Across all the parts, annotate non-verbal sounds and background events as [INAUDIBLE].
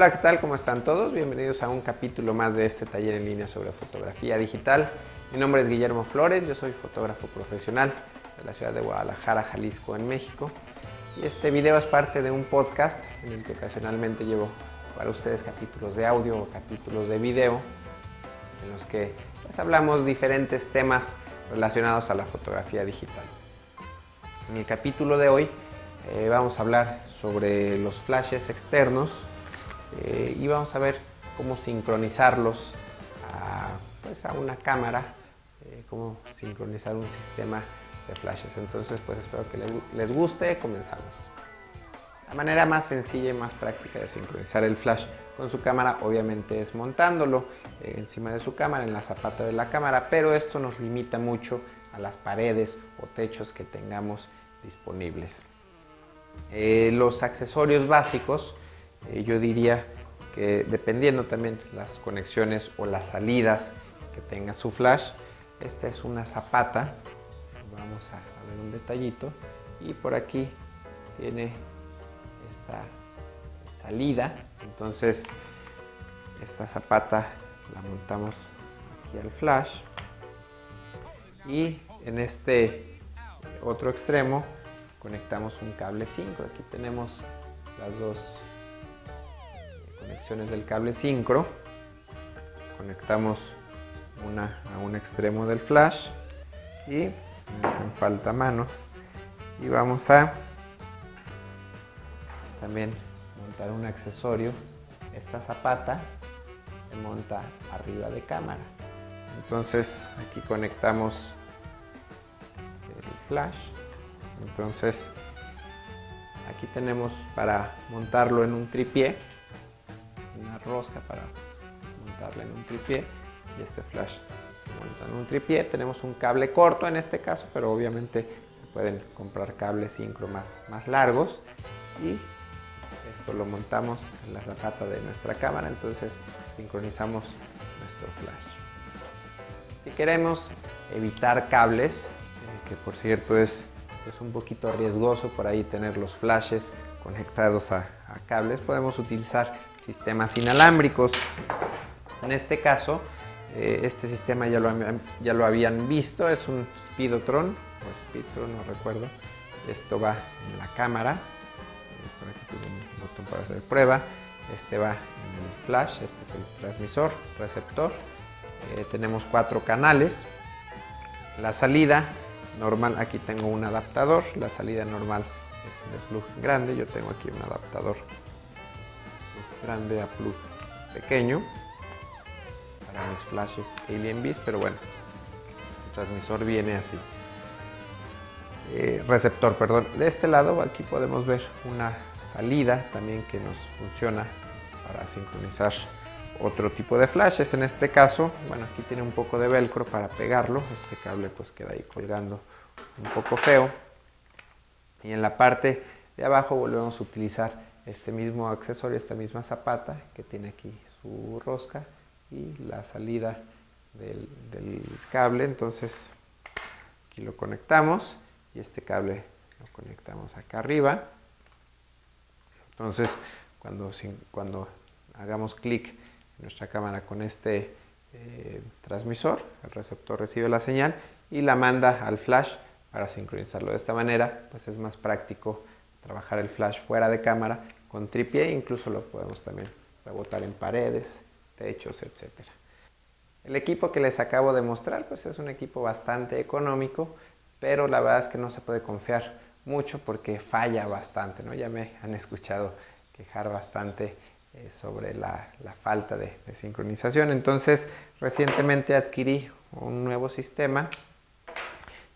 Hola, ¿qué tal? ¿Cómo están todos? Bienvenidos a un capítulo más de este taller en línea sobre fotografía digital. Mi nombre es Guillermo Flores, yo soy fotógrafo profesional de la ciudad de Guadalajara, Jalisco, en México. Y este video es parte de un podcast en el que ocasionalmente llevo para ustedes capítulos de audio o capítulos de video en los que pues, hablamos diferentes temas relacionados a la fotografía digital. En el capítulo de hoy eh, vamos a hablar sobre los flashes externos eh, y vamos a ver cómo sincronizarlos a, pues, a una cámara, eh, cómo sincronizar un sistema de flashes. Entonces, pues espero que les guste. Comenzamos. La manera más sencilla y más práctica de sincronizar el flash con su cámara obviamente es montándolo eh, encima de su cámara, en la zapata de la cámara, pero esto nos limita mucho a las paredes o techos que tengamos disponibles. Los accesorios básicos, eh, yo diría que dependiendo también las conexiones o las salidas que tenga su flash, esta es una zapata, vamos a ver un detallito, y por aquí tiene esta salida. Entonces, esta zapata la montamos aquí al flash. Y en este otro extremo conectamos un cable 5. Aquí tenemos las dos del cable sincro. Conectamos una a un extremo del flash y me hacen falta manos. Y vamos a también montar un accesorio. Esta zapata se monta arriba de cámara. Entonces aquí conectamos el flash. Entonces aquí tenemos para montarlo en un tripié, una rosca para montarla en un tripié y este flash se monta en un tripié. Tenemos un cable corto en este caso, pero obviamente se pueden comprar cables sincro más, más largos y esto lo montamos en la zapata de nuestra cámara, entonces sincronizamos nuestro flash. Si queremos evitar cables, eh, que por cierto es, es, un poquito riesgoso por ahí tener los flashes conectados a, cables, podemos utilizar sistemas inalámbricos. En este caso, eh, este sistema ya lo, ya lo habían visto, es un Speedotron, o Speedtron, no recuerdo. Esto va en la cámara, por aquí tiene un botón para hacer prueba. Este va en el flash, este es el transmisor, receptor. Eh, tenemos cuatro canales. La salida normal, aquí tengo un adaptador. La salida normal es de plug grande. Yo tengo aquí un adaptador grande a plug pequeño para mis flashes Alien Beast, pero bueno, el transmisor viene así. Eh, receptor, perdón. De este lado aquí podemos ver una salida también que nos funciona para sincronizar otro tipo de flashes. En este caso, bueno, aquí tiene un poco de velcro para pegarlo. Este cable pues queda ahí colgando un poco feo. Y en la parte de abajo volvemos a utilizar este mismo accesorio, esta misma zapata que tiene aquí su rosca y la salida del, cable. Entonces aquí lo conectamos y este cable lo conectamos acá arriba. Entonces, cuando, cuando hagamos clic en nuestra cámara con este eh, transmisor, el receptor recibe la señal y la manda al flash para sincronizarlo. De esta manera, pues es más práctico trabajar el flash fuera de cámara con tripié, incluso lo podemos también rebotar en paredes, techos, etc. El equipo que les acabo de mostrar, pues es un equipo bastante económico, pero la verdad es que no se puede confiar mucho porque falla bastante, ¿no? Ya me han escuchado quejar bastante eh, sobre la, falta de, sincronización. Entonces, recientemente adquirí un nuevo sistema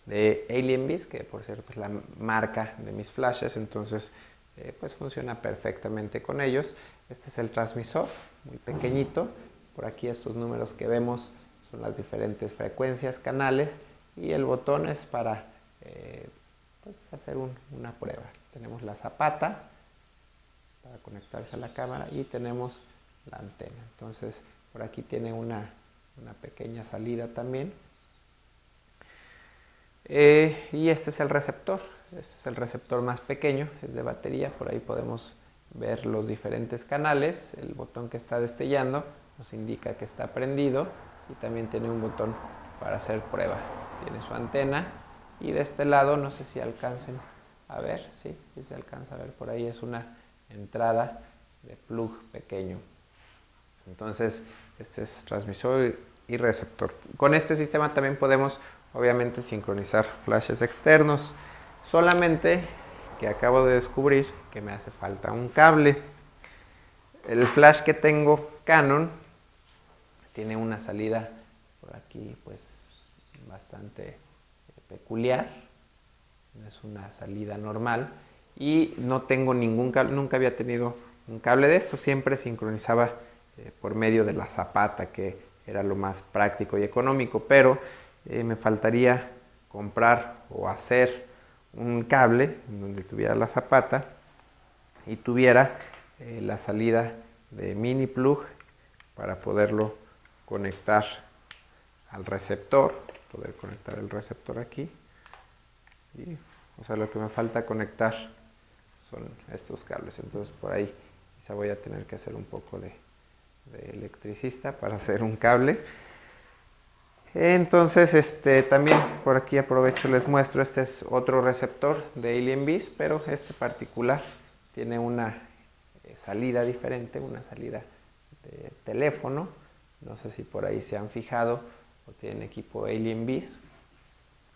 de Alienbeast, que por cierto es la marca de mis flashes, entonces eh, pues funciona perfectamente con ellos. Este es el transmisor, muy pequeñito. Por aquí estos números que vemos son las diferentes frecuencias, canales, y el botón es para eh, pues, hacer una prueba. Tenemos la zapata para conectarse a la cámara y tenemos la antena. Entonces, por aquí tiene una, pequeña salida también. Eh, y este es el receptor. Este es el receptor más pequeño, es de batería. Por ahí podemos ver los diferentes canales. El botón que está destellando nos indica que está prendido y también tiene un botón para hacer prueba. Tiene su antena y de este lado, no sé si alcancen a ver, sí, si se alcanza a ver por ahí, es una entrada de plug pequeño. Entonces, este es transmisor y receptor. Con este sistema también podemos, obviamente, sincronizar flashes externos. Solamente que acabo de descubrir que me hace falta un cable. El flash que tengo Canon tiene una salida por aquí, pues, bastante peculiar. No es una salida normal y no tengo ningún cable, nunca había tenido un cable de esto, siempre sincronizaba eh, por medio de la zapata, que era lo más práctico y económico, pero eh, me faltaría comprar o hacer un cable donde tuviera la zapata y tuviera eh, la salida de mini plug para poderlo conectar al receptor, poder conectar el receptor aquí. Y, o sea, lo que me falta conectar son estos cables. Entonces por ahí quizá voy a tener que hacer un poco de electricista para [LAUGHS] hacer un cable. Entonces, este, también por aquí aprovecho, les muestro, este es otro receptor de Alien Beast, pero este particular tiene una eh, salida diferente, una salida de teléfono. No sé si por ahí se han fijado o tienen equipo Alien Beast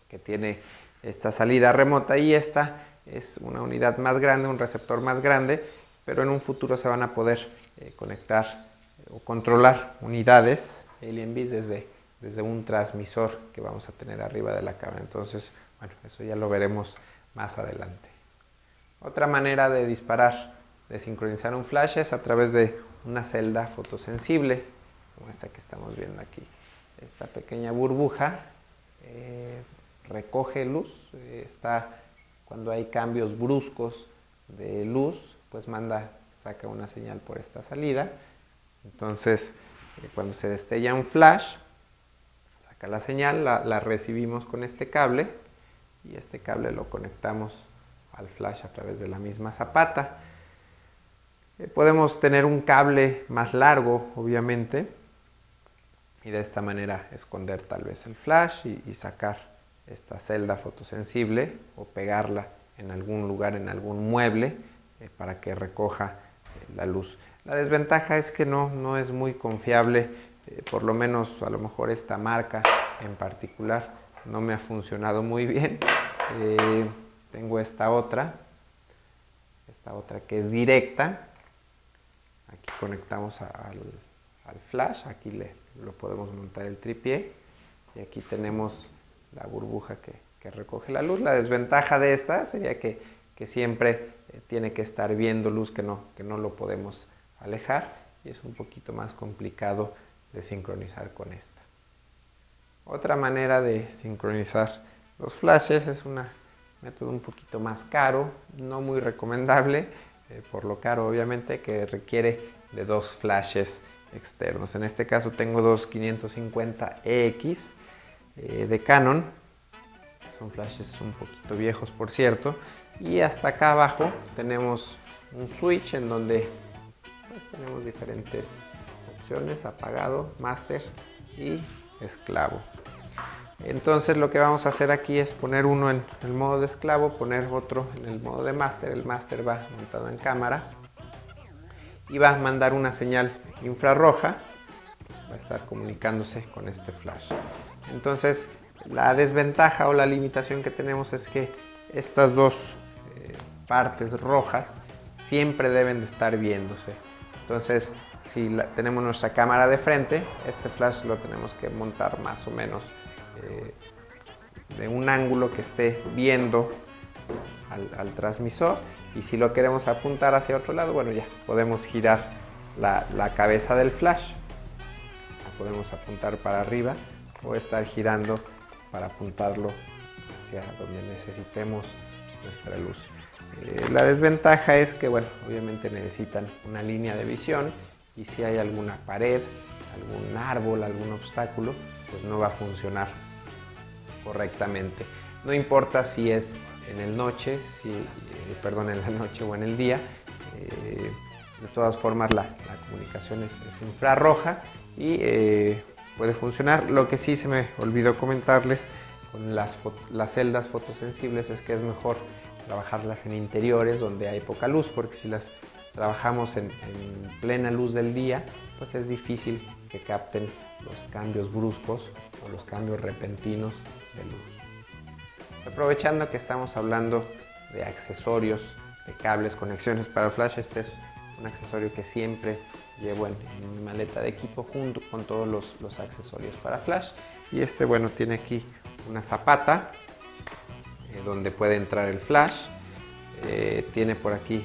que tiene esta salida remota y esta es una unidad más grande, un receptor más grande, pero en un futuro se van a poder eh, conectar o controlar unidades Alien Beast desde, desde un transmisor que vamos a tener arriba de la cámara. Entonces, bueno, eso ya lo veremos más adelante. Otra manera de disparar, de sincronizar un flash es a través de una celda fotosensible, como esta que estamos viendo aquí. Esta pequeña burbuja eh, recoge luz, eh, está cuando hay cambios bruscos de luz, pues manda, saca una señal por esta salida entonces, eh, cuando se destella un flash, saca la señal, la, recibimos con este cable y este cable lo conectamos al flash a través de la misma zapata. Eh, podemos tener un cable más largo, obviamente, y de esta manera esconder tal vez el flash y, sacar esta celda fotosensible o pegarla en algún lugar, en algún mueble, eh, para que recoja la luz. La desventaja es que no, no es muy confiable, eh, por lo menos a lo mejor esta marca en particular no me ha funcionado muy bien. Eh, tengo esta otra, esta otra que es directa. Aquí conectamos al, flash, aquí le, lo podemos montar el tripié y aquí tenemos la burbuja que, recoge la luz. La desventaja de esta sería que, siempre eh, tiene que estar viendo luz que no, que no lo podemos alejar y es un poquito más complicado de sincronizar con esta. Otra manera de sincronizar los flashes es un método un poquito más caro, no muy recomendable, eh, por lo caro obviamente, que requiere de dos flashes externos. En este caso tengo dos 550EX eh, de Canon, son flashes un poquito viejos por cierto, y hasta acá abajo tenemos un switch en donde tenemos diferentes apagado, master y esclavo. Entonces lo que vamos a hacer aquí es poner uno en el modo de esclavo, poner otro en el modo de master. El master va montado en cámara y va a mandar una señal infrarroja. Va a estar comunicándose con este flash. Entonces la desventaja o la limitación que tenemos es que estas dos eh, partes rojas siempre deben de estar viéndose. Entonces, si tenemos nuestra cámara de frente, este flash lo tenemos que montar más o menos eh, de un ángulo que esté viendo al, transmisor. Y si lo queremos apuntar hacia otro lado, bueno, ya podemos girar la, la cabeza del flash. podemos apuntar para arriba o estar girando para apuntarlo hacia donde necesitemos nuestra luz. Eh, la desventaja es que, bueno, obviamente necesitan una línea de visión y si hay alguna pared, algún árbol, algún obstáculo, pues no va a funcionar correctamente. No importa si es en el noche, si, eh, perdón, en la noche o en el día, Eh, de todas formas la, comunicación es, infrarroja y eh, puede funcionar. Lo que sí se me olvidó comentarles con las, las celdas fotosensibles es que es mejor trabajarlas en interiores donde hay poca luz porque si las trabajamos en, plena luz del día pues es difícil que capten los cambios bruscos o los cambios repentinos de luz. Aprovechando que estamos hablando de accesorios, de cables, conexiones para flash, este es un accesorio que siempre llevo en, mi maleta de equipo junto con todos los, accesorios para flash. Y este, bueno, tiene aquí una zapata eh, donde puede entrar el flash. Eh, tiene por aquí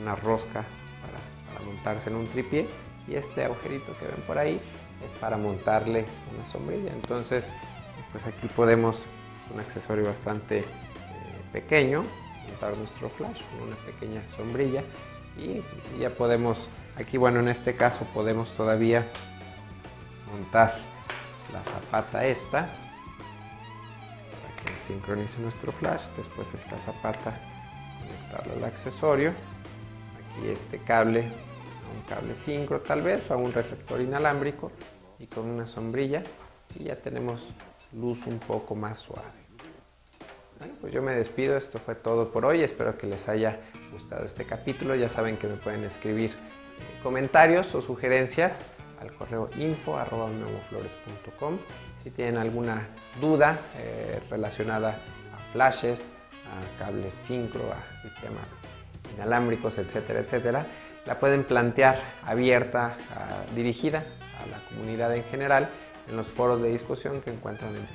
una rosca para, montarse en un tripié. Y este agujerito que ven por ahí es para montarle una sombrilla. Entonces, pues aquí podemos, un accesorio bastante eh, pequeño, montar nuestro flash con una pequeña sombrilla y ya podemos, aquí bueno en este caso podemos todavía montar la zapata esta para que sincronice nuestro flash, después esta zapata conectarla al accesorio, aquí este cable, un cable sincro tal vez o a un receptor inalámbrico y con una sombrilla y ya tenemos luz un poco más suave. Pues yo me despido, esto fue todo por hoy, espero que les haya gustado este capítulo, ya saben que me pueden escribir eh, comentarios o sugerencias al correo info si tienen alguna duda eh, relacionada a flashes, a cables sincro, a sistemas inalámbricos, etcétera, etcétera, la pueden plantear abierta, dirigida a la comunidad en general en los foros de discusión que encuentran en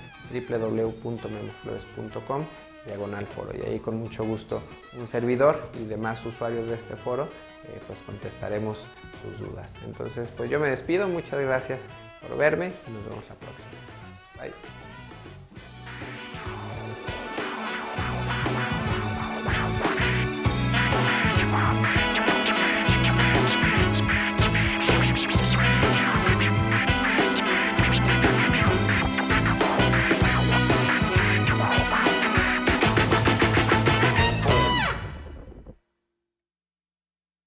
www.memoflores.com diagonal foro y ahí con mucho gusto un servidor y demás usuarios de este foro eh, pues contestaremos sus dudas. Entonces pues yo me despido, muchas gracias por verme y nos vemos la próxima. Bye.